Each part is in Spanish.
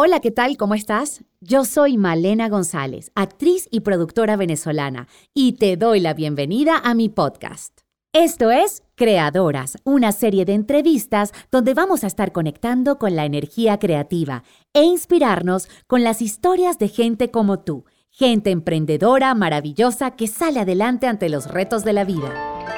Hola, ¿qué tal? ¿Cómo estás? Yo soy Malena González, actriz y productora venezolana, y te doy la bienvenida a mi podcast. Esto es Creadoras, una serie de entrevistas donde vamos a estar conectando con la energía creativa e inspirarnos con las historias de gente como tú, gente emprendedora, maravillosa, que sale adelante ante los retos de la vida.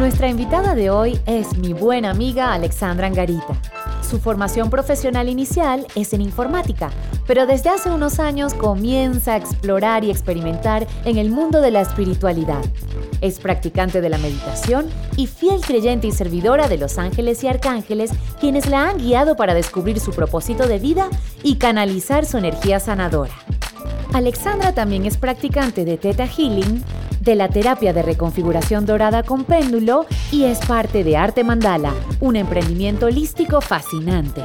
Nuestra invitada de hoy es mi buena amiga Alexandra Angarita. Su formación profesional inicial es en informática, pero desde hace unos años comienza a explorar y experimentar en el mundo de la espiritualidad. Es practicante de la meditación y fiel creyente y servidora de los ángeles y arcángeles, quienes la han guiado para descubrir su propósito de vida y canalizar su energía sanadora. Alexandra también es practicante de Theta Healing, de la terapia de reconfiguración dorada con péndulo y es parte de Arte Mandala, un emprendimiento holístico fascinante.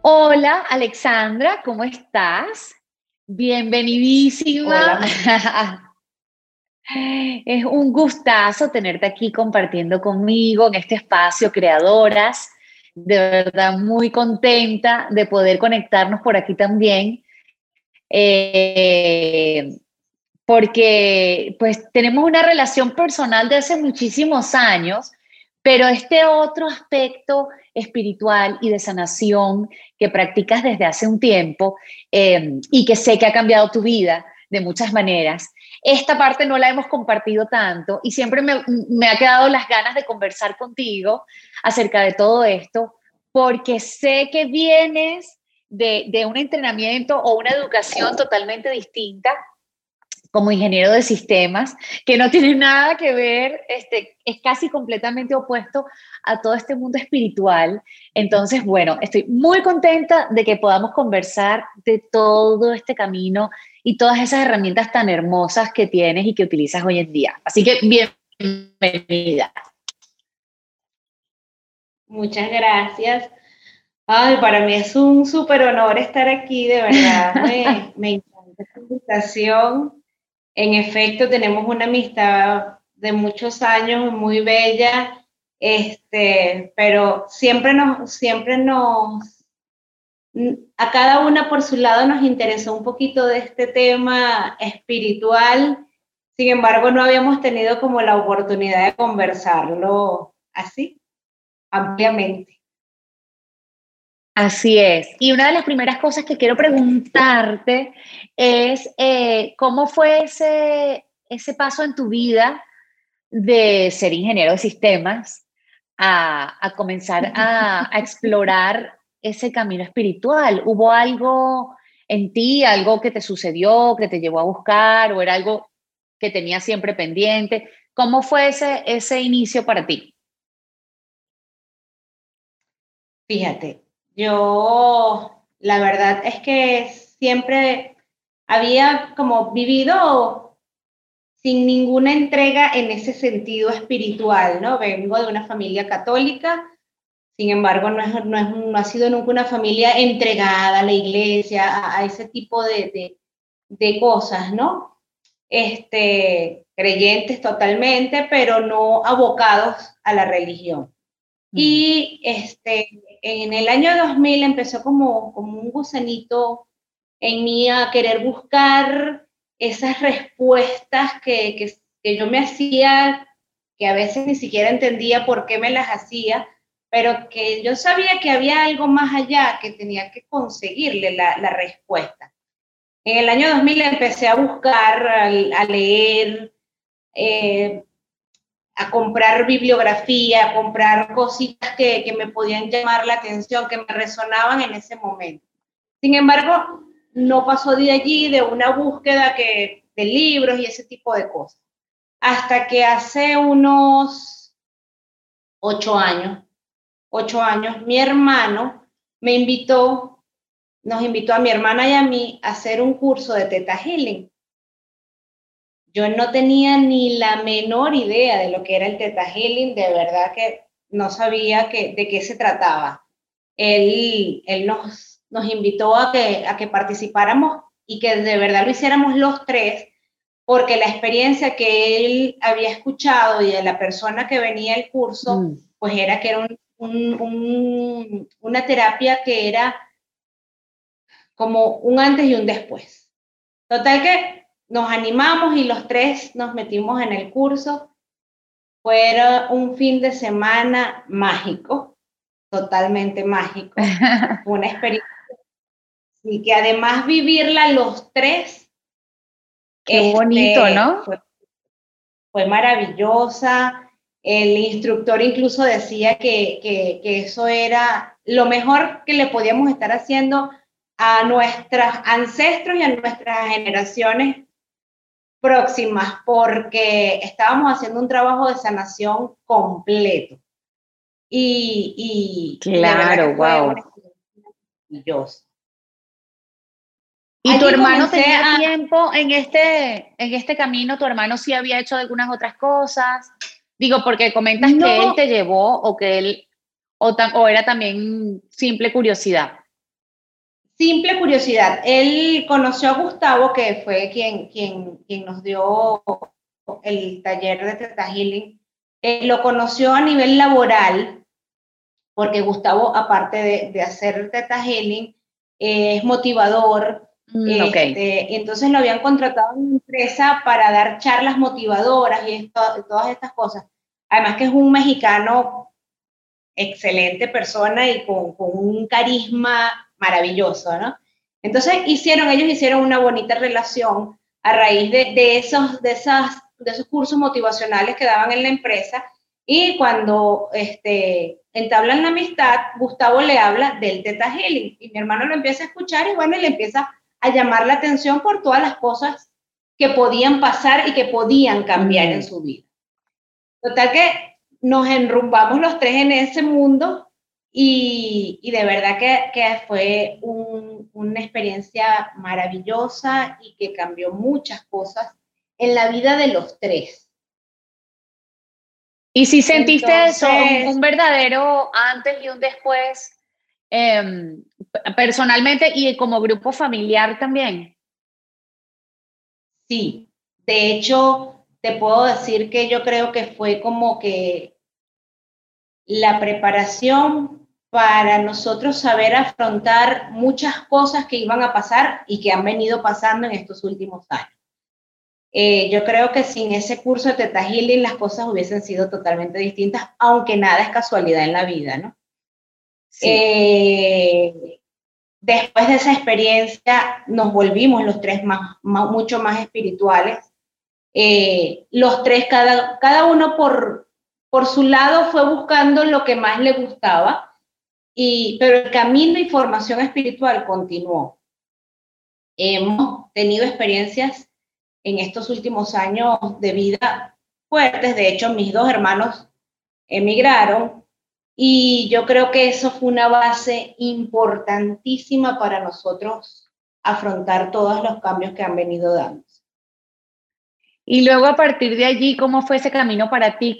Hola Alexandra, ¿cómo estás? Bienvenidísima. es un gustazo tenerte aquí compartiendo conmigo en este espacio Creadoras. De verdad, muy contenta de poder conectarnos por aquí también eh, porque pues tenemos una relación personal de hace muchísimos años, pero este otro aspecto espiritual y de sanación que practicas desde hace un tiempo eh, y que sé que ha cambiado tu vida de muchas maneras, esta parte no la hemos compartido tanto y siempre me, me ha quedado las ganas de conversar contigo acerca de todo esto, porque sé que vienes de, un entrenamiento o una educación totalmente distinta como ingeniero de sistemas, que no tiene nada que ver, este, es casi completamente opuesto a todo este mundo espiritual. Entonces, bueno, estoy muy contenta de que podamos conversar de todo este camino y todas esas herramientas tan hermosas que tienes y que utilizas hoy en día. Así que bienvenida. Muchas gracias. Ay, para mí es un súper honor estar aquí, de verdad. Me, me encanta esta invitación. En efecto, tenemos una amistad de muchos años, muy bella, este, pero siempre nos, siempre nos, a cada una por su lado nos interesó un poquito de este tema espiritual. Sin embargo, no habíamos tenido como la oportunidad de conversarlo así, ampliamente. Así es. Y una de las primeras cosas que quiero preguntarte es eh, cómo fue ese, ese paso en tu vida de ser ingeniero de sistemas a, comenzar a, a, explorar ese camino espiritual. ¿Hubo algo en ti, algo que te sucedió, que te llevó a buscar o era algo que tenías siempre pendiente? ¿Cómo fue ese, ese inicio para ti? Fíjate, yo, la verdad es que siempre había como vivido sin ninguna entrega en ese sentido espiritual, ¿no? Vengo de una familia católica, sin embargo, no, es, no, es, no ha sido nunca una familia entregada a la iglesia, a, ese tipo de, de, de, cosas, ¿no? Este, creyentes totalmente, pero no abocados a la religión. Y este, en el año 2000 empezó como, como un gusanito en mí a querer buscar esas respuestas que, que, que, yo me hacía, que a veces ni siquiera entendía por qué me las hacía, pero que yo sabía que había algo más allá que tenía que conseguirle la, la respuesta. En el año 2000 empecé a buscar, a, a leer, eh, a comprar bibliografía, a comprar cositas que, que, me podían llamar la atención, que me resonaban en ese momento. Sin embargo, no pasó de allí, de una búsqueda que, de libros y ese tipo de cosas. Hasta que hace unos ocho años, ocho años, mi hermano me invitó, nos invitó a mi hermana y a mí a hacer un curso de Teta Healing. Yo no tenía ni la menor idea de lo que era el Teta Healing, de verdad que no sabía que, de qué se trataba. Él, él nos, nos invitó a que, a que participáramos y que de verdad lo hiciéramos los tres porque la experiencia que él había escuchado y de la persona que venía al curso, mm. pues era que era una terapia que era como un antes y un después. Total que nos animamos y los tres nos metimos en el curso. Fue un fin de semana mágico, totalmente mágico. Fue una experiencia y que además vivirla los tres. Qué bonito, este, ¿no? Fue, maravillosa. El instructor incluso decía que, que, eso era lo mejor que le podíamos estar haciendo a nuestros ancestros y a nuestras generaciones próximas, porque estábamos haciendo un trabajo de sanación completo. Y, claro, wow. Maravilloso. ¿Y tu hermano tenía tiempo en este, en este camino? ¿Tu hermano sí había hecho algunas otras cosas? Digo, porque comentas que él te llevó o que él, o, o era también simple curiosidad. Simple curiosidad. Él conoció a Gustavo, que fue quien, quien, quien nos dio el taller de Teta Healing. lo conoció a nivel laboral, porque Gustavo, aparte de, de hacer Teta Healing, es motivador, Mm, este, entonces lo habían contratado en una empresa para dar charlas motivadoras y todas estas cosas. Además que es un mexicano excelente persona y con, un carisma maravilloso, ¿no? Entonces hicieron, ellos hicieron una bonita relación a raíz de, esos, de, esas, de esos cursos motivacionales que daban en la empresa y cuando este, entablan la amistad, Gustavo le habla del Teta Healing y mi hermano lo empieza a escuchar y bueno, le empieza a llamar la atención por todas las cosas que podían pasar y que podían cambiar en su vida. Total que nos enrumbamos los tres en ese mundo y, de verdad que, fue una experiencia maravillosa y que cambió muchas cosas en la vida de los tres. ¿Y si sentiste eso, un, verdadero antes y un después Em, personalmente y como grupo familiar también. Sí, de hecho, te puedo decir que yo creo que fue como que la preparación para nosotros saber afrontar muchas cosas que iban a pasar y que han venido pasando en estos últimos años. Eh, yo creo que sin ese curso de Teta Healing las cosas hubiesen sido totalmente distintas, aunque nada es casualidad en la vida, ¿no? Eh, después de esa experiencia nos volvimos los tres más, mucho más espirituales. Eh, los tres, cada, cada uno por, por su lado fue buscando lo que más le gustaba, pero el camino y formación espiritual continuó. Hemos tenido experiencias en estos últimos años de vida fuertes. De hecho, mis dos hermanos emigraron y yo creo que eso fue una base importantísima para nosotros afrontar todos los cambios que han venido dando. Y luego a partir de allí, ¿cómo fue ese camino para ti?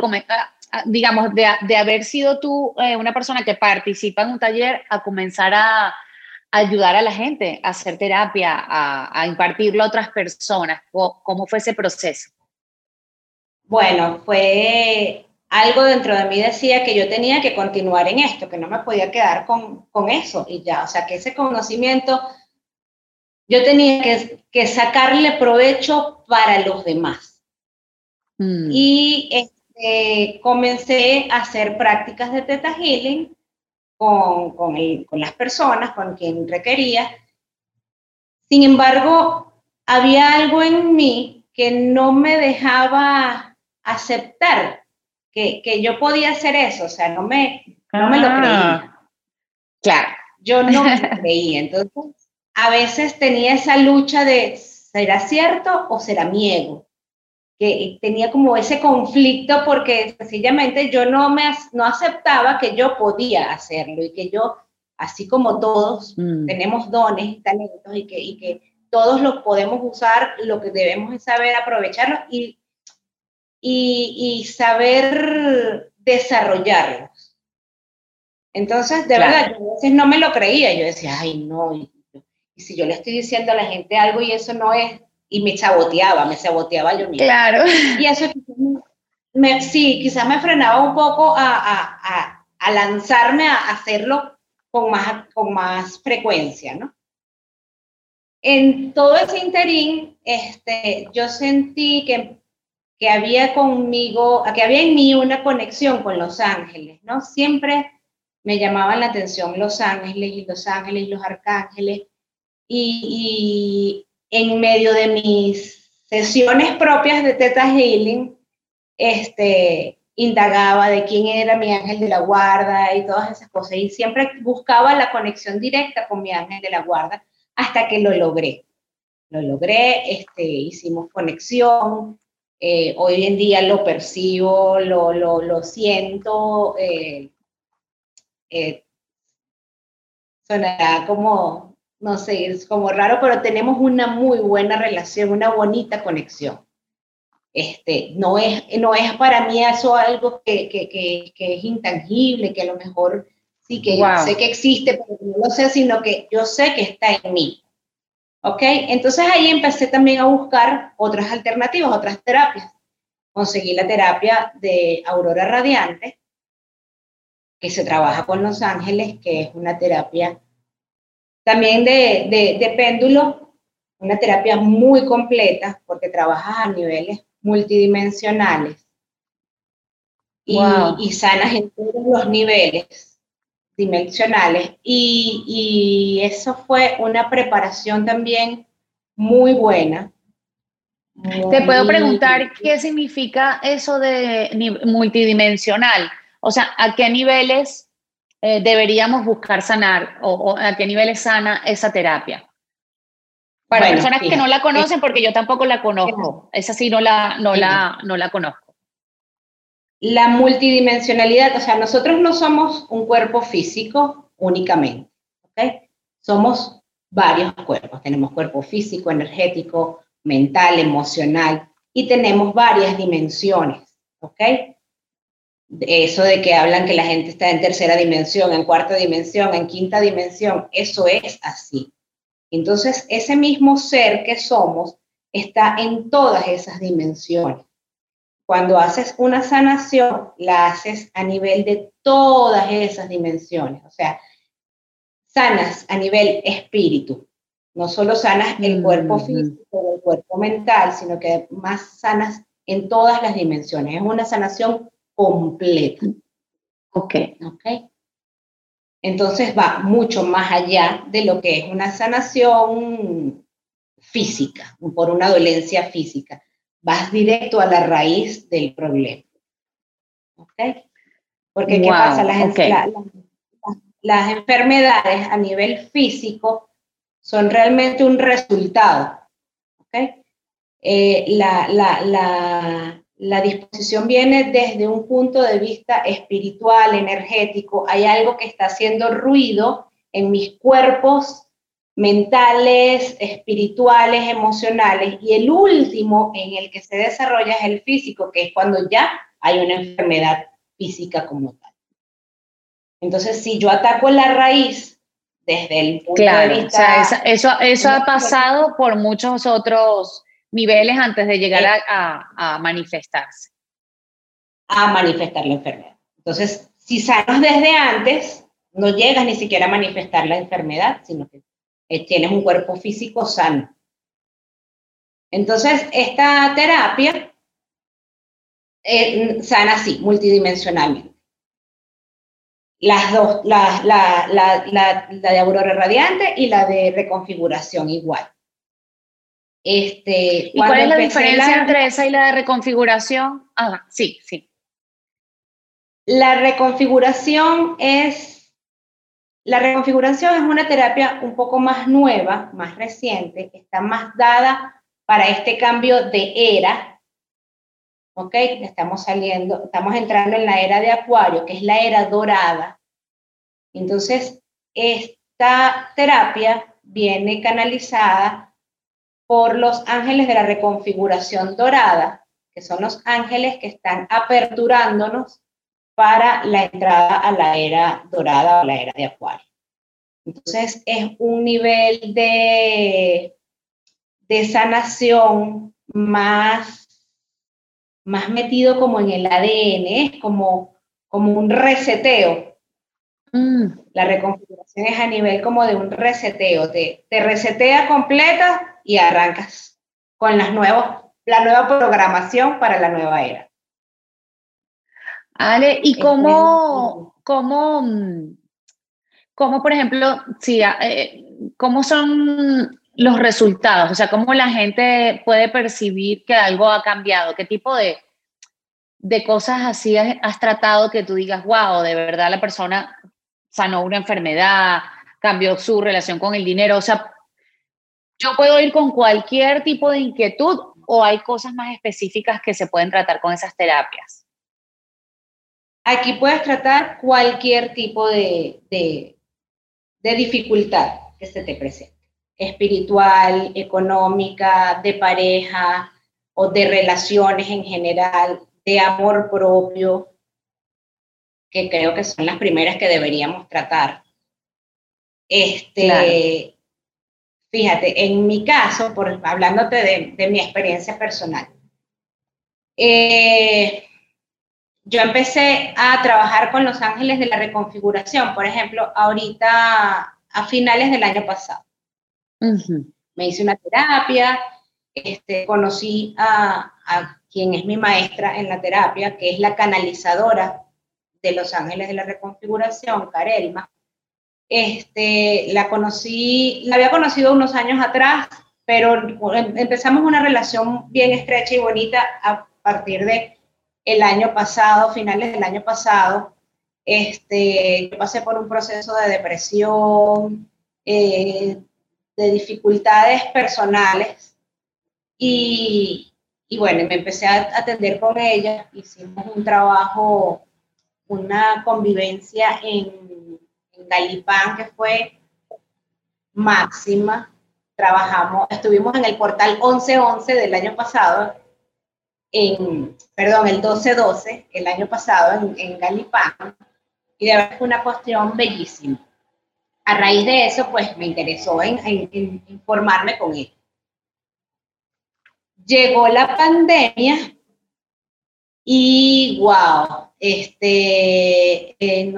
Digamos, de, de haber sido tú eh, una persona que participa en un taller a comenzar a, ayudar a la gente a hacer terapia, a, a impartirlo a otras personas. ¿Cómo fue ese proceso? Bueno, fue algo dentro de mí decía que yo tenía que continuar en esto, que no me podía quedar con, con eso y ya, o sea, que ese conocimiento yo tenía que, que sacarle provecho para los demás. Mm. Y este, comencé a hacer prácticas de Teta Healing con, con, con las personas, con quien requería. Sin embargo, había algo en mí que no me dejaba aceptar que, yo podía hacer eso, o sea, no me, no me lo ah. creía. Claro. Yo no me creía, entonces a veces tenía esa lucha de, ¿será cierto o será mi ego? Que tenía como ese conflicto porque sencillamente yo no, me, no aceptaba que yo podía hacerlo y que yo, así como todos, mm. tenemos dones, talentos y que, y que todos los podemos usar, lo que debemos es saber aprovecharlos y y, saber desarrollarlos. Entonces, de verdad, yo a veces no me lo creía, yo decía, ay, no, y, si yo le estoy diciendo a la gente algo y eso no es, y me saboteaba, me saboteaba yo misma. Claro. Y eso me, sí, quizás me frenaba un poco a, a, a, lanzarme a hacerlo con más, con más frecuencia, ¿no? En todo ese interín, este, yo sentí que, que había conmigo, que había en mí una conexión con Los Ángeles, ¿no? Siempre me llamaban la atención Los Ángeles y Los Ángeles y los arcángeles. Y, y en medio de mis sesiones propias de Teta Healing, este, indagaba de quién era mi ángel de la guarda y todas esas cosas. Y siempre buscaba la conexión directa con mi ángel de la guarda hasta que lo logré. Lo logré, este, hicimos conexión. Eh, hoy en día lo percibo, lo, lo, lo siento. Eh, eh, sonará como, no sé, es como raro, pero tenemos una muy buena relación, una bonita conexión. Este, no, es, no es para mí eso algo que, que, que, es intangible, que a lo mejor sí que sé que existe, pero no lo sé, sino que yo sé que está en mí. ¿Ok? Entonces ahí empecé también a buscar otras alternativas, otras terapias. Conseguí la terapia de Aurora Radiante, que se trabaja con Los Ángeles, que es una terapia también de, de, de péndulo, una terapia muy completa, porque trabajas a niveles multidimensionales y, y, sanas en todos los niveles dimensionales. Y, y, eso fue una preparación también muy buena. Te puedo preguntar qué significa eso de multidimensional. O sea, ¿a qué niveles eh, deberíamos buscar sanar o, o a qué niveles sana esa terapia? Para personas que no la conocen, porque yo tampoco la conozco. Esa sí no la, no la, no la conozco. La multidimensionalidad, o sea, nosotros no somos un cuerpo físico únicamente, ¿ok? Somos varios cuerpos. Tenemos cuerpo físico, energético, mental, emocional, y tenemos varias dimensiones, ¿ok? Eso de que hablan que la gente está en tercera dimensión, en cuarta dimensión, en quinta dimensión, eso es así. Entonces, ese mismo ser que somos está en todas esas dimensiones. Cuando haces una sanación, la haces a nivel de todas esas dimensiones. O sea, sanas a nivel espíritu. No solo sanas el cuerpo físico o el cuerpo mental, sino que más sanas en todas las dimensiones. Es una sanación completa. Ok. Ok. Entonces va mucho más allá de lo que es una sanación física, por una dolencia física. Vas directo a la raíz del problema. ¿Ok? Porque ¿qué pasa? Las, enfermedades a nivel físico son realmente un resultado. ¿Ok? Eh, la, la, la disposición viene desde un punto de vista espiritual, energético. Hay algo que está haciendo ruido en mis cuerpos mentales, espirituales, emocionales. Y el último en el que se desarrolla es el físico, que es cuando ya hay una enfermedad física como tal. Entonces, si yo ataco la raíz desde el punto de vista... eso, eso ha pasado por muchos otros niveles antes de llegar eh. a, manifestarse. A manifestar la enfermedad. Entonces, si sanas desde antes, no llegas ni siquiera a manifestar la enfermedad, sino que eh, tienes un cuerpo físico sano. Entonces, esta terapia eh, sana así, multidimensionalmente. Las dos, la, la, la de aurora radiante y la de reconfiguración igual. Este, ¿Y cuál es la diferencia entre esa y la de reconfiguración? Ah, sí, sí. La reconfiguración es, la reconfiguración es una terapia un poco más nueva, más reciente, está más dada para este cambio de era. ¿Ok? Estamos saliendo, estamos entrando en la era de Acuario, que es la era dorada. Entonces, esta terapia viene canalizada por los ángeles de la reconfiguración dorada, que son los ángeles que están aperturándonos para la entrada a la era dorada o la era de Acuario. Entonces es un nivel de, de sanación más, más metido como en el ADN, es como, como un reseteo. Mm. La reconfiguración es a nivel como de un reseteo, te, te resetea completa y arrancas con las la nueva programación para la nueva era. Ale, ¿y cómo, cómo, cómo por ejemplo, si, eh, cómo son los resultados? O sea, ¿cómo la gente puede percibir que algo ha cambiado? ¿Qué tipo de, de cosas así has, tratado que tú digas, wow, de verdad la persona sanó una enfermedad, cambió su relación con el dinero? O sea, yo puedo ir con cualquier tipo de inquietud o hay cosas más específicas que se pueden tratar con esas terapias? Aquí puedes tratar cualquier tipo de, de, de dificultad que se te presente espiritual, económica, de pareja o de relaciones en general, de amor propio, que creo que son las primeras que deberíamos tratar. Este, Fíjate, en mi caso, por, hablándote de, mi experiencia personal, eh, yo empecé a trabajar con los ángeles de la reconfiguración, por ejemplo, ahorita a finales del año pasado. Me hice una terapia, este, conocí a, quien es mi maestra en la terapia, que es la canalizadora de Los Ángeles de la Reconfiguración, Karelma. Este, la conocí, la había conocido unos años atrás, pero em, empezamos una relación bien estrecha y bonita a partir de el año pasado, finales del año pasado. Este, yo pasé por un proceso de depresión, eh, de dificultades personales y, y, bueno, me empecé a atender con ella, hicimos un trabajo, una convivencia en, en Galipán que fue máxima, trabajamos, estuvimos en el portal 1111 del año pasado, en, perdón, el 1212 el año pasado en, en Galipán, y de verdad fue una cuestión bellísima a raíz de eso, pues me interesó en, informarme con él. Llegó la pandemia y wow, este, eh,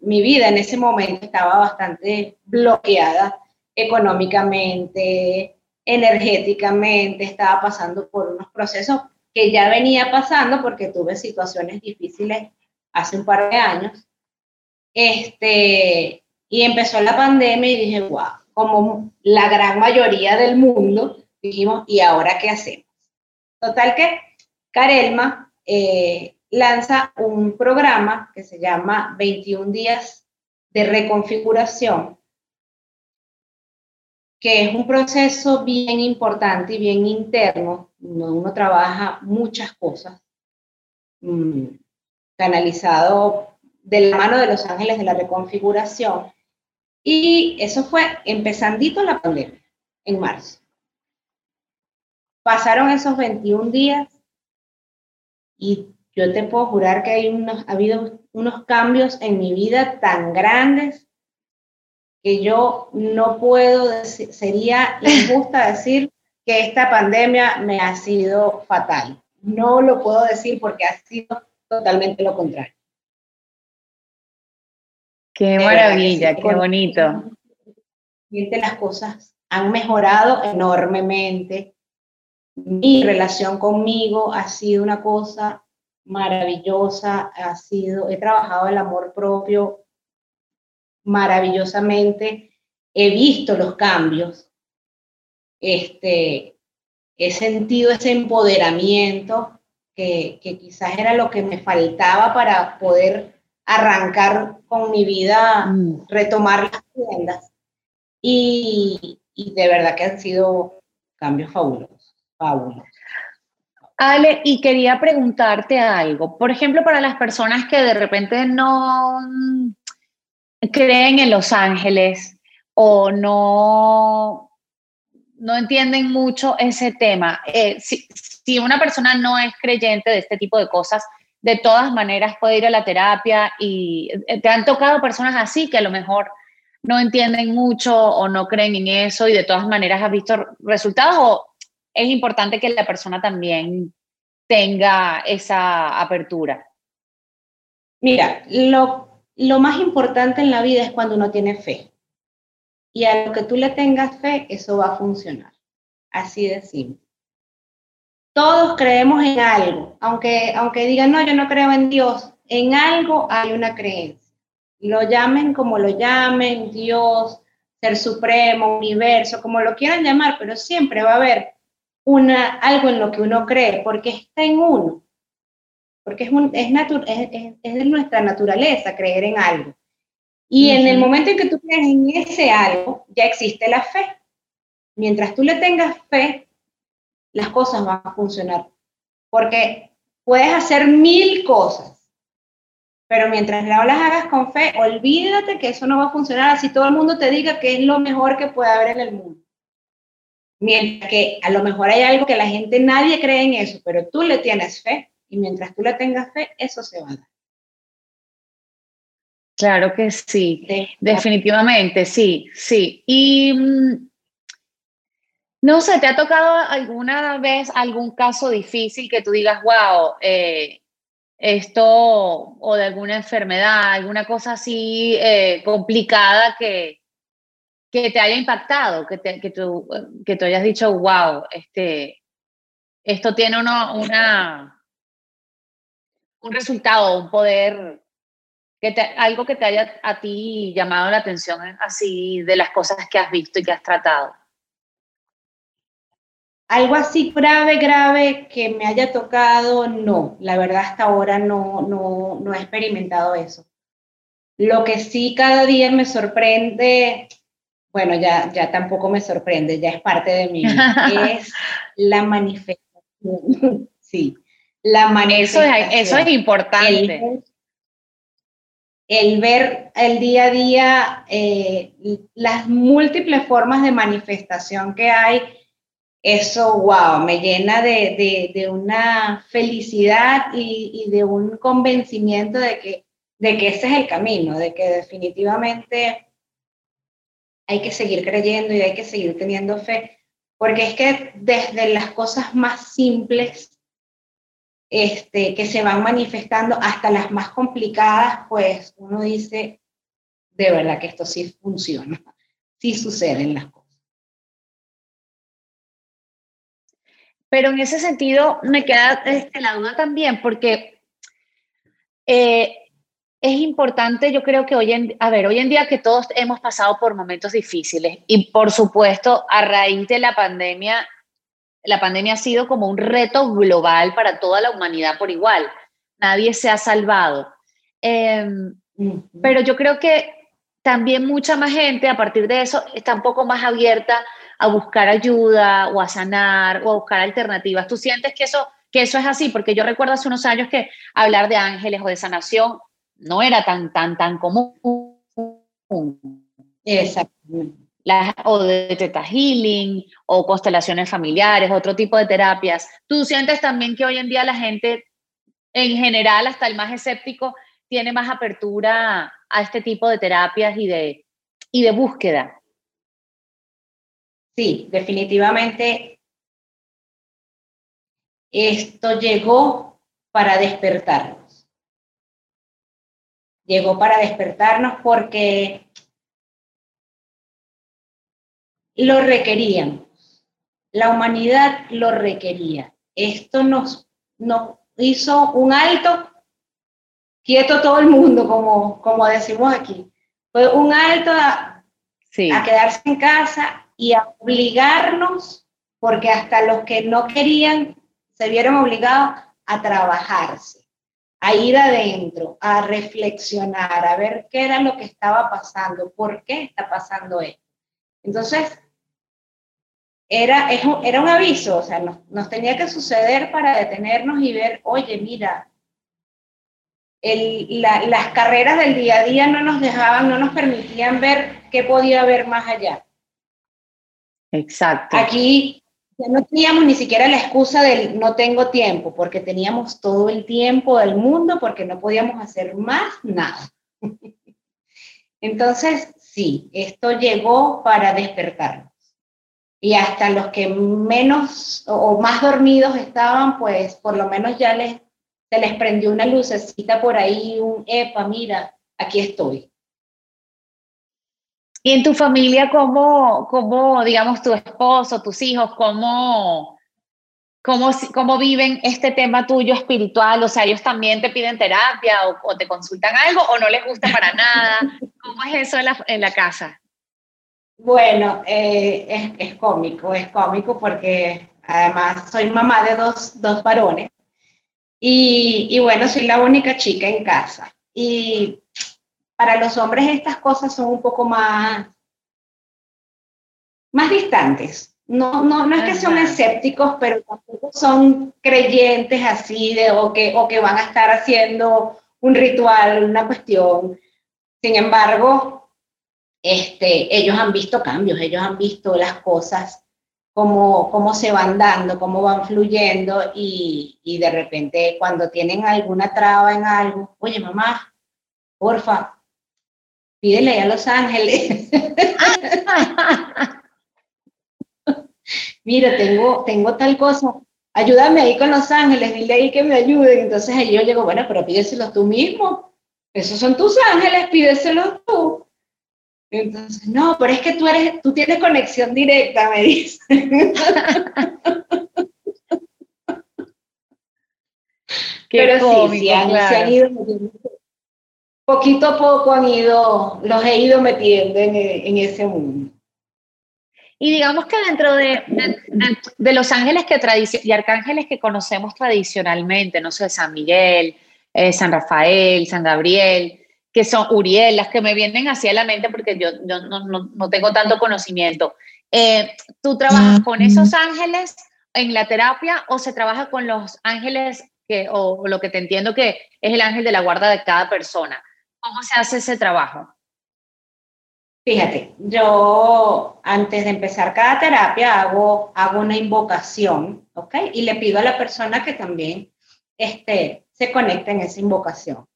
mi vida en ese momento estaba bastante bloqueada económicamente, energéticamente, estaba pasando por unos procesos que ya venía pasando porque tuve situaciones difíciles hace un par de años. Este, y empezó la pandemia y dije, wow, como la gran mayoría del mundo, dijimos, ¿y ahora qué hacemos? Total que Carelma eh, lanza un programa que se llama 21 días de reconfiguración, que es un proceso bien importante y bien interno, donde uno trabaja muchas cosas, mm, canalizado de la mano de los ángeles de la reconfiguración, y eso fue empezandito la pandemia, en marzo. Pasaron esos 21 días y yo te puedo jurar que hay unos, ha habido unos cambios en mi vida tan grandes que yo no puedo decir, sería injusta decir que esta pandemia me ha sido fatal. No lo puedo decir porque ha sido totalmente lo contrario. Qué maravilla, qué bonito. Las cosas han mejorado enormemente. Mi relación conmigo ha sido una cosa maravillosa, ha sido, he trabajado el amor propio maravillosamente, he visto los cambios, este, he sentido ese empoderamiento que, que quizás era lo que me faltaba para poder arrancar con mi vida, mm. retomar las tiendas. Y, de verdad que han sido cambios fabulosos, Ale, y quería preguntarte algo. Por ejemplo, para las personas que de repente no creen en Los Ángeles o no, no entienden mucho ese tema, eh, si, si, una persona no es creyente de este tipo de cosas, de todas maneras puede ir a la terapia y eh, te han tocado personas así que a lo mejor no entienden mucho o no creen en eso y de todas maneras has visto resultados o es importante que la persona también tenga esa apertura? Mira, lo, lo más importante en la vida es cuando uno tiene fe. Y a lo que tú le tengas fe, eso va a funcionar. Así de simple. Todos creemos en algo, aunque, aunque digan, no, yo no creo en Dios, en algo hay una creencia. Lo llamen como lo llamen, Dios, Ser Supremo, Universo, como lo quieran llamar, pero siempre va a haber una, algo en lo que uno cree, porque está en uno, porque es, es, es, de nuestra naturaleza creer en algo. Y en el momento en que tú crees en ese algo, ya existe la fe. Mientras tú le tengas fe, las cosas van a funcionar. Porque puedes hacer mil cosas, pero mientras no las hagas con fe, olvídate que eso no va a funcionar así todo el mundo te diga que es lo mejor que puede haber en el mundo. Mientras que a lo mejor hay algo que la gente, nadie cree en eso, pero tú le tienes fe y mientras tú le tengas fe, eso se va a dar. Claro que sí, definitivamente, sí, sí. Y mm, no sé, ¿te ha tocado alguna vez algún caso difícil que tú digas, wow, eh, esto, o de alguna enfermedad, alguna cosa así eh, complicada que, que te haya impactado, que, te, que, tú, que tú hayas dicho, wow, este, esto tiene uno, una, un resultado, un poder, que algo que te haya a ti llamado la atención así de las cosas que has visto y que has tratado algo así grave, grave que me haya tocado, no, la verdad hasta ahora no, no, no he experimentado eso. Lo que sí cada día me sorprende, bueno, ya, ya tampoco me sorprende, ya es parte de mí, es la manifestación. sí, la manifestación. Eso es, eso es importante. El, ver el día a día eh, las múltiples formas de manifestación que hay eso, wow, me llena de, una felicidad y, de un convencimiento de que, de que ese es el camino, de que definitivamente hay que seguir creyendo y hay que seguir teniendo fe, porque es que desde las cosas más simples este, que se van manifestando hasta las más complicadas, pues uno dice, de verdad que esto sí funciona, sí suceden las cosas. Pero en ese sentido me queda este, la duda también, porque eh, es importante, yo creo que hoy en, a ver, hoy en día que todos hemos pasado por momentos difíciles y por supuesto a raíz de la pandemia, la pandemia ha sido como un reto global para toda la humanidad por igual. Nadie se ha salvado. Em, pero yo creo que también mucha más gente a partir de eso está un poco más abierta a buscar ayuda o a sanar o a buscar alternativas. ¿Tú sientes que eso, que eso es así? Porque yo recuerdo hace unos años que hablar de ángeles o de sanación no era tan, tan, tan común. Exacto. o de teta healing o constelaciones familiares, otro tipo de terapias. ¿Tú sientes también que hoy en día la gente, en general, hasta el más escéptico, tiene más apertura a este tipo de terapias y de, y de búsqueda? sí, definitivamente esto llegó para despertarnos. Llegó para despertarnos porque lo requeríamos. La humanidad lo requería. Esto nos, nos hizo un alto, quieto todo el mundo, como, como decimos aquí. Fue un alto a, a quedarse en casa y a obligarnos, porque hasta los que no querían se vieron obligados a trabajarse, a ir adentro, a reflexionar, a ver qué era lo que estaba pasando, por qué está pasando esto. Entonces, era, era un aviso, o sea, nos, nos tenía que suceder para detenernos y ver, oye, mira, el, las carreras del día a día no nos dejaban, no nos permitían ver qué podía haber más allá. Exacto. Aquí no teníamos ni siquiera la excusa del no tengo tiempo, porque teníamos todo el tiempo del mundo, porque no podíamos hacer más nada. Entonces, sí, esto llegó para despertarnos. Y hasta los que menos o más dormidos estaban, pues por lo menos ya les, se les prendió una lucecita por ahí, un, epa, mira, aquí estoy. ¿Y en tu familia, cómo, cómo digamos, tu esposo, tus hijos, cómo, cómo, cómo viven este tema tuyo espiritual? O sea, ellos también te piden terapia o, te consultan algo o no les gusta para nada. ¿Cómo es eso en la, en la casa? Bueno, eh, es, es, cómico, es cómico porque además soy mamá de dos, dos varones y, y bueno, soy la única chica en casa. Y para los hombres estas cosas son un poco más, más distantes. No, no, no es que son escépticos, pero tampoco son creyentes así de, o, que, o que van a estar haciendo un ritual, una cuestión. Sin embargo, este, ellos han visto cambios, ellos han visto las cosas, cómo, cómo se van dando, cómo van fluyendo y, y de repente cuando tienen alguna traba en algo, oye mamá, porfa, pídele a Los Ángeles. Mira, tengo, tengo tal cosa, ayúdame ahí con Los Ángeles, dile ahí que me ayuden. Entonces yo digo, bueno, pero pídeselos tú mismo. Esos son tus ángeles, pídeselos tú. Entonces, no, pero es que tú eres, tú tienes conexión directa, me dice. pero sí, sí han, se han ido poquito a poco han ido, los he ido metiendo en, ese mundo. Y digamos que dentro de, de, los ángeles que y arcángeles que conocemos tradicionalmente, no sé, San Miguel, eh, San Rafael, San Gabriel, que son Uriel, las que me vienen hacia la mente porque yo, yo no, no, no, tengo tanto conocimiento. Eh, ¿Tú trabajas con esos ángeles en la terapia o se trabaja con los ángeles que, o lo que te entiendo que es el ángel de la guarda de cada persona? ¿Cómo se hace ese trabajo? Fíjate, yo antes de empezar cada terapia hago, hago una invocación, ¿ok? Y le pido a la persona que también este, se conecte en esa invocación.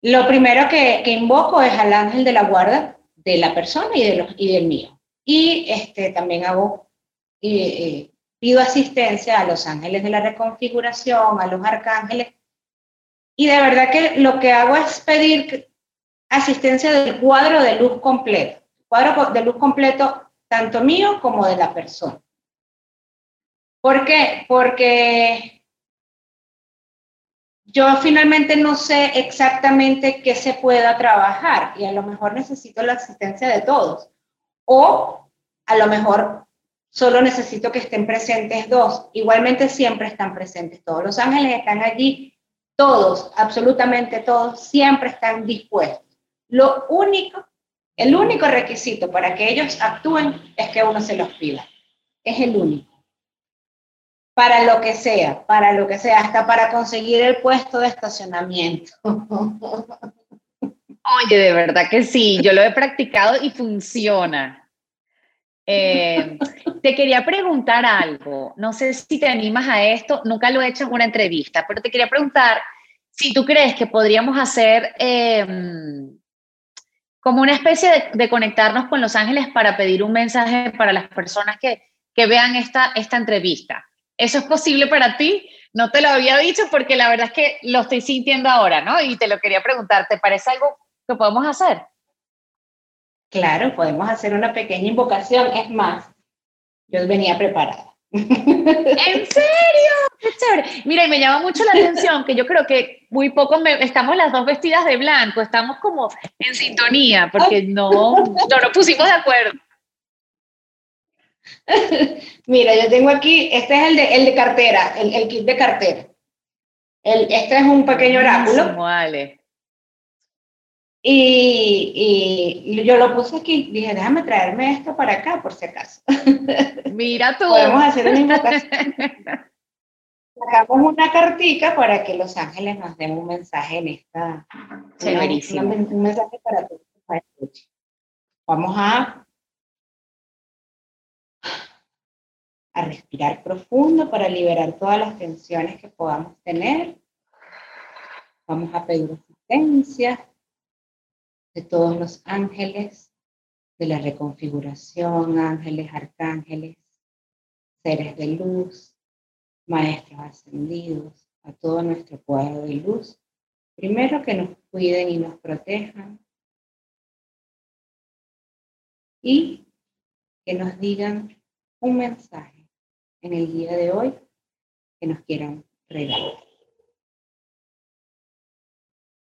Lo primero que, que, invoco es al ángel de la guarda de la persona y, de los, y del mío. Y este, también hago, eh, pido asistencia a los ángeles de la reconfiguración, a los arcángeles, y de verdad que lo que hago es pedir asistencia del cuadro de luz completo, cuadro de luz completo tanto mío como de la persona. ¿Por qué? Porque yo finalmente no sé exactamente qué se pueda trabajar y a lo mejor necesito la asistencia de todos. O a lo mejor solo necesito que estén presentes dos. Igualmente siempre están presentes todos. Los ángeles están allí todos, absolutamente todos, siempre están dispuestos. Lo único, el único requisito para que ellos actúen es que uno se los pida. Es el único. Para lo que sea, para lo que sea, hasta para conseguir el puesto de estacionamiento. Oye, de verdad que sí, yo lo he practicado y funciona. Eh, te quería preguntar algo, no sé si te animas a esto, nunca lo he hecho en una entrevista, pero te quería preguntar si tú crees que podríamos hacer em, como una especie de, conectarnos con los ángeles para pedir un mensaje para las personas que, que vean esta, esta entrevista. ¿Eso es posible para ti? No te lo había dicho porque la verdad es que lo estoy sintiendo ahora, ¿no? Y te lo quería preguntar, ¿te parece algo que podemos hacer? Claro, podemos hacer una pequeña invocación. Es más, yo venía preparada. ¿En serio? Qué chévere. Mira, y me llama mucho la atención que yo creo que muy poco estamos las dos vestidas de blanco, estamos como en sintonía, porque no, no nos pusimos de acuerdo. Mira, yo tengo aquí, este es el de, el de cartera, el, kit de cartera. El, este es un pequeño oráculo. Vale. Y, yo lo puse aquí, dije, déjame traerme esto para acá por si acaso. Mira tú. Podemos hacer una invocación. Sacamos una cartica para que los ángeles nos den un mensaje en esta. un mensaje para todos. Vamos a, a respirar profundo para liberar todas las tensiones que podamos tener. Vamos a pedir asistencia de todos los ángeles, de la reconfiguración, ángeles, arcángeles, seres de luz, maestros ascendidos, a todo nuestro cuadro de luz. Primero que nos cuiden y nos protejan. Y que nos digan un mensaje en el día de hoy que nos quieran regalar.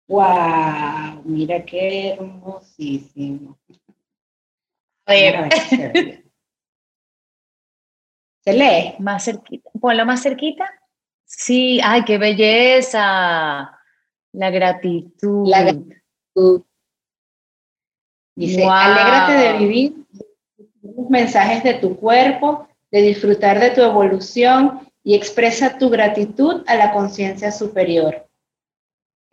¡Wow! Mira qué hermosísimo. A ver. ¿Se lee? Más cerquita. Ponlo más cerquita. Sí, ay, qué belleza. La gratitud. La gratitud. Dice, alégrate de vivir los mensajes de tu cuerpo, de disfrutar de tu evolución y expresa tu gratitud a la conciencia superior.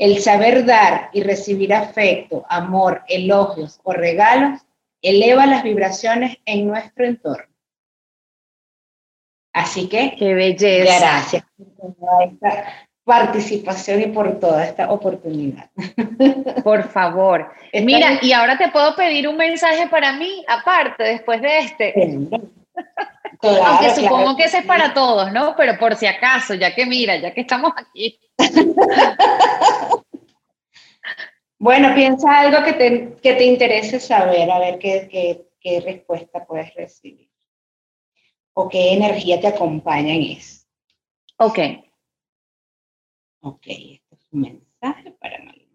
El saber dar y recibir afecto, amor, elogios o regalos eleva las vibraciones en nuestro entorno. Así que, qué belleza. Gracias por toda esta participación y por toda esta oportunidad. Por favor. Mira, y ahora te puedo pedir un mensaje para mí, aparte, después de este. Aunque supongo que ese es para todos, ¿no? Pero por si acaso, ya que mira, ya que estamos aquí. bueno, piensa algo que te, que te interese saber, a ver qué, qué, qué respuesta puedes recibir o qué energía te acompaña en eso. Ok. Ok, esto es un mensaje para María.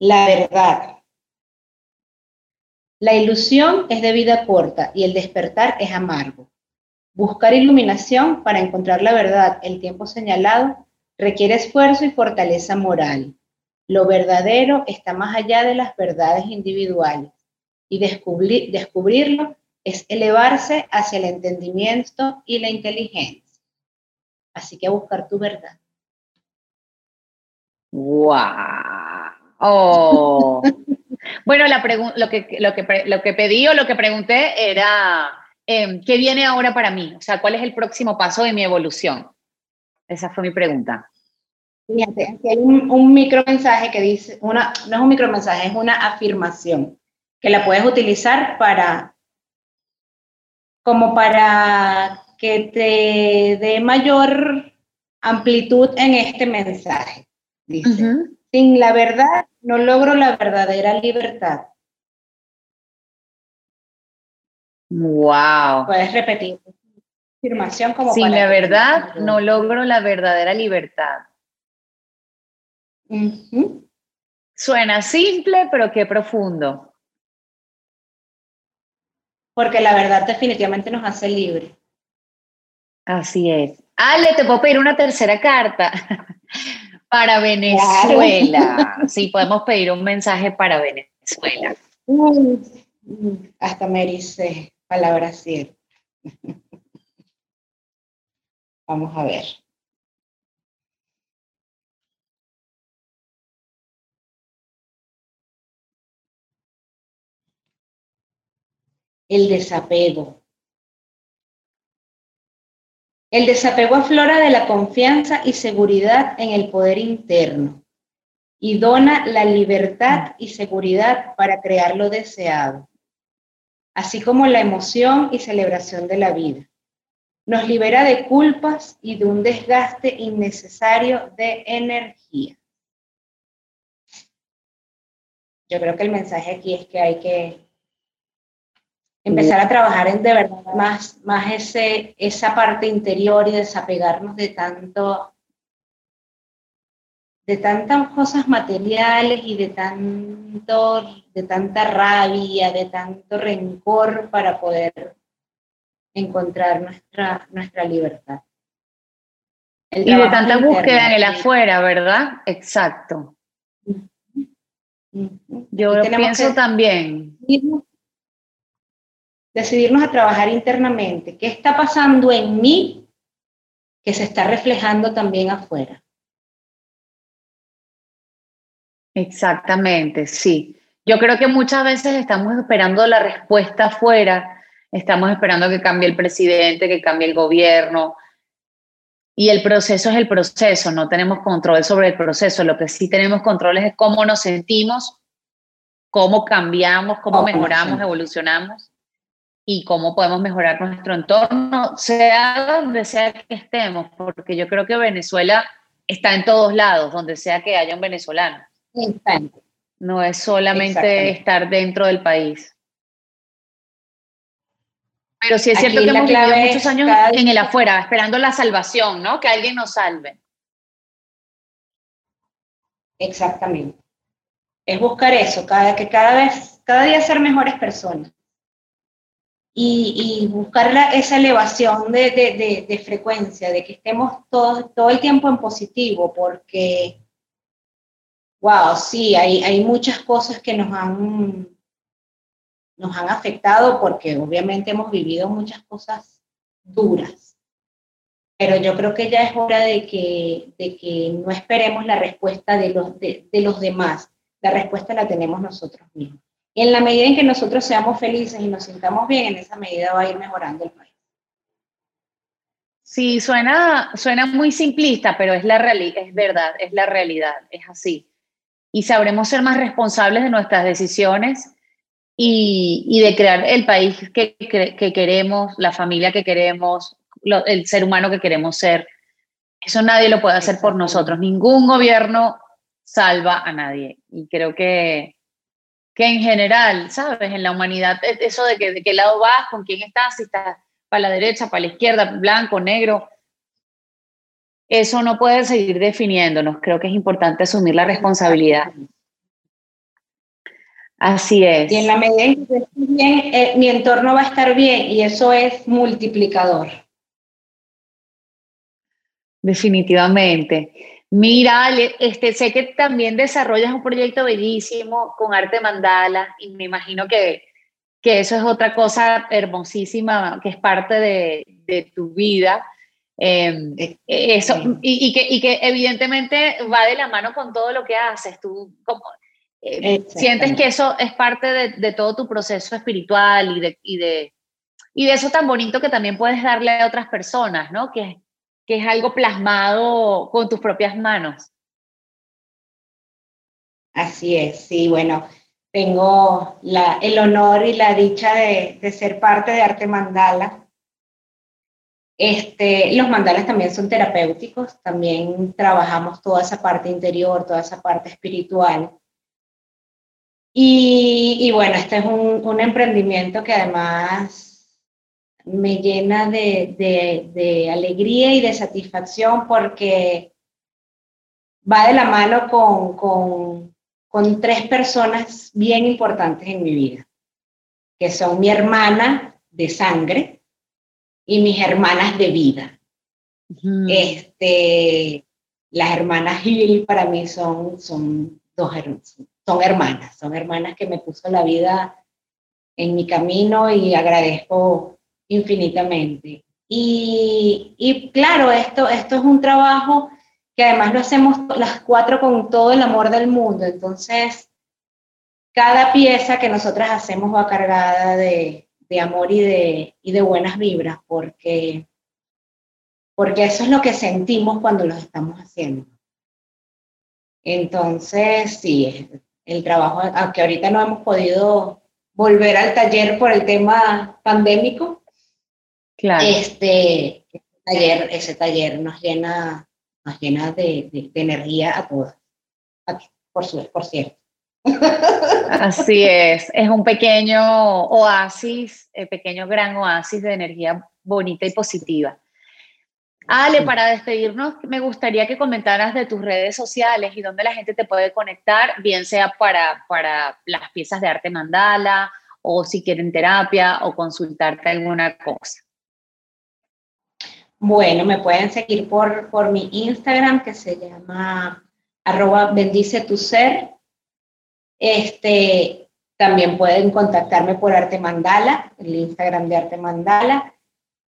La verdad. La ilusión es de vida corta y el despertar es amargo. Buscar iluminación para encontrar la verdad el tiempo señalado requiere esfuerzo y fortaleza moral. Lo verdadero está más allá de las verdades individuales y descubrir, descubrirlo es elevarse hacia el entendimiento y la inteligencia. Así que a buscar tu verdad. ¡Wow! Bueno, la lo, que, lo, que, lo que pedí o lo que pregunté era, em, ¿qué viene ahora para mí? O sea, ¿cuál es el próximo paso de mi evolución? Esa fue mi pregunta. Fíjate, aquí hay un, un micro mensaje que dice, una, no es un micro mensaje, es una afirmación que la puedes utilizar para, como para que te dé mayor amplitud en este mensaje. Dice, sin la verdad no logro la verdadera libertad. Wow. Puedes repetir. Afirmación como Sin la verdad no logro la verdadera libertad. Suena simple, pero qué profundo porque la verdad definitivamente nos hace libres. Así es. Ale, te puedo pedir una tercera carta para Venezuela. Sí, podemos pedir un mensaje para Venezuela. hasta me dice palabras ciertas. Vamos a ver. el desapego. El desapego aflora de la confianza y seguridad en el poder interno y dona la libertad y seguridad para crear lo deseado, así como la emoción y celebración de la vida. Nos libera de culpas y de un desgaste innecesario de energía. Yo creo que el mensaje aquí es que hay que empezar a trabajar en de verdad más, más ese, esa parte interior y desapegarnos de tanto de tantas cosas materiales y de tanto de tanta rabia, de tanto rencor para poder encontrar nuestra, nuestra libertad. y de tanta búsqueda en el afuera, ¿verdad? Exacto. Yo pienso también decidirnos a trabajar internamente. ¿Qué está pasando en mí que se está reflejando también afuera? Exactamente, sí. Yo creo que muchas veces estamos esperando la respuesta afuera, estamos esperando que cambie el presidente, que cambie el gobierno. y el proceso es el proceso, no tenemos control sobre el proceso, lo que sí tenemos control es cómo nos sentimos, cómo cambiamos, cómo mejoramos, evolucionamos y cómo podemos mejorar nuestro entorno, sea donde sea que estemos, porque yo creo que Venezuela está en todos lados, donde sea que haya un venezolano. No es solamente estar dentro del país. Pero sí es cierto que hemos vivido muchos años en el afuera, esperando la salvación, ¿no? Que alguien nos salve. Exactamente. Es buscar eso, cada, que cada vez, cada día ser mejores personas. Y, buscar esa elevación de, frecuencia, de que estemos todos, todo el tiempo en positivo, porque, wow, sí, hay, hay muchas cosas que nos han nos han afectado porque obviamente hemos vivido muchas cosas duras. Pero yo creo que ya es hora de que, de que no esperemos la respuesta de los, de, los demás. La respuesta la tenemos nosotros mismos. Y en la medida en que nosotros seamos felices y nos sintamos bien, en esa medida va a ir mejorando el país. Sí, suena, suena muy simplista, pero es, la es verdad, es la realidad, es así. Y sabremos ser más responsables de nuestras decisiones y, de crear el país que, que, queremos, la familia que queremos, el ser humano que queremos ser. Eso nadie lo puede hacer por nosotros. Ningún gobierno salva a nadie. Y creo que, que en general, ¿sabes? En la humanidad, e, eso de, que, de qué lado vas, con quién estás, si estás para la derecha, para la izquierda, blanco, negro, eso no puede seguir definiéndonos. Creo que es importante asumir la responsabilidad. Así es. Y en la medida en que esté bien, eh, mi entorno va a estar bien y eso es multiplicador. Definitivamente. Mira, este, sé que también desarrollas un proyecto bellísimo con arte mandala y me imagino que, que eso es otra cosa hermosísima que es parte de, de tu vida. Em, eso, y, y, que, y, que, evidentemente va de la mano con todo lo que haces. Tú, como, eh, sientes que eso es parte de, todo tu proceso espiritual y de, y, de, y de eso tan bonito que también puedes darle a otras personas, ¿no? Que, que es algo plasmado con tus propias manos. Así es, sí, bueno, tengo el honor y la dicha de, ser parte de Arte Mandala. Este, los mandalas también son terapéuticos, también trabajamos toda esa parte interior, toda esa parte espiritual. Y, bueno, este es un, emprendimiento que además me llena de, alegría y de satisfacción porque va de la mano con, con tres personas bien importantes en mi vida, que son mi hermana de sangre y mis hermanas de vida. este, las hermanas Gil para mí son, son dos son hermanas, son hermanas que me puso la vida en mi camino y agradezco infinitamente. Y, y, claro, esto, esto es un trabajo que además lo hacemos las cuatro con todo el amor del mundo. Entonces, cada pieza que nosotras hacemos va cargada de, de amor y de, y de buenas vibras, porque, porque eso es lo que sentimos cuando lo estamos haciendo. Entonces, sí, el trabajo, aunque ahorita no hemos podido volver al taller por el tema pandémico, claro. este, taller, ese taller nos llena, nos llena de, energía a todas, por, su, por cierto. Así es, es un pequeño oasis, el pequeño gran oasis de energía bonita y positiva. Ale, para despedirnos, me gustaría que comentaras de tus redes sociales y dónde la gente te puede conectar, bien sea para, para las piezas de arte mandala o si quieren terapia o consultarte alguna cosa. Bueno, me pueden seguir por, por mi Instagram que se llama arroba bendice tu ser. Este, también pueden contactarme por Arte Mandala, el Instagram de Arte Mandala.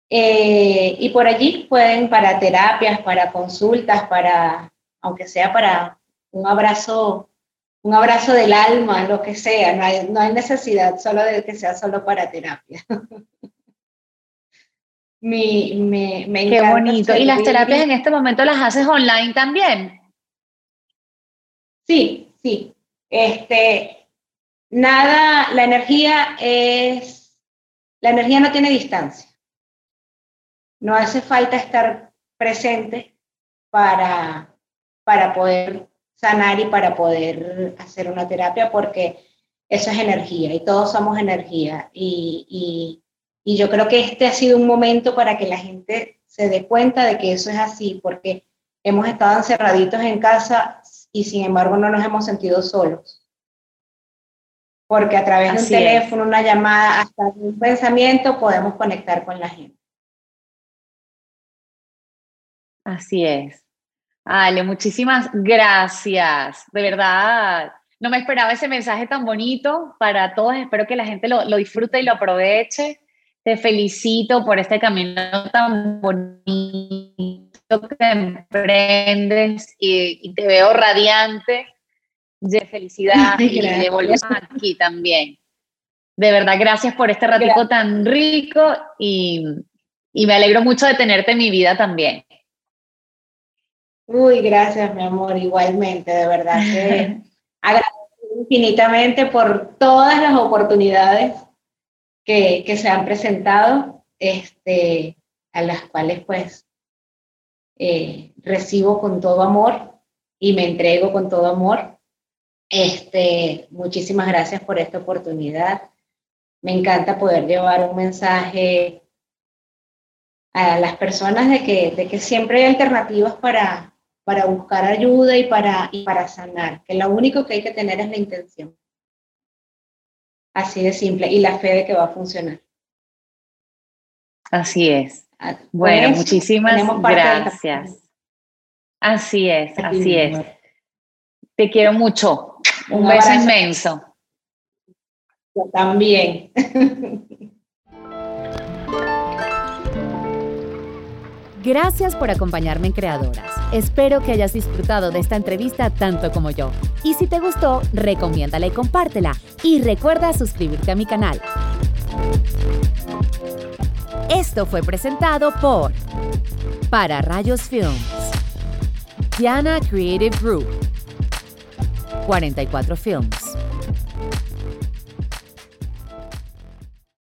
Eh, y por allí pueden para terapias, para consultas, para, aunque sea para un abrazo, un abrazo del alma, lo que sea, no hay, no hay necesidad solo de que sea solo para terapia. me, Qué bonito. ¿Y las terapias en este momento las haces online también? Sí, sí. Este, nada, la energía es, la energía no tiene distancia. No hace falta estar presente para, para poder sanar y para poder hacer una terapia porque eso es energía y todos somos energía. Y, y, yo creo que este ha sido un momento para que la gente se dé cuenta de que eso es así, porque hemos estado encerraditos en casa y sin embargo no nos hemos sentido solos. Porque a través de un teléfono, una llamada, hasta un pensamiento, podemos conectar con la gente. Así es. Ale, muchísimas gracias. De verdad, no me esperaba ese mensaje tan bonito para todos. Espero que la gente lo, lo disfrute y lo aproveche. Te felicito por este camino tan bonito que emprendes y, te veo radiante de felicidad y de volver aquí también. De verdad, gracias por este ratito tan rico y, y me alegro mucho de tenerte en mi vida también. Uy, gracias, mi amor, igualmente, de verdad que agradezco infinitamente por todas las oportunidades que, se han presentado, este, a las cuales pues eh, recibo con todo amor y me entrego con todo amor. Este, muchísimas gracias por esta oportunidad. Me encanta poder llevar un mensaje a las personas de que, de que siempre hay alternativas para, para buscar ayuda y para, y para sanar, que lo único que hay que tener es la intención. Así de simple, y la fe de que va a funcionar. Así es. Ah, bueno, muchísimas gracias. Así es, así es. Te quiero mucho. Un, beso inmenso. Yo también. Gracias por acompañarme en Creadoras. Espero que hayas disfrutado de esta entrevista tanto como yo. Y si te gustó, recomiéndala y compártela. Y recuerda suscribirte a mi canal. Esto fue presentado por Para Rayos Films, Diana Creative Group, 44 Films.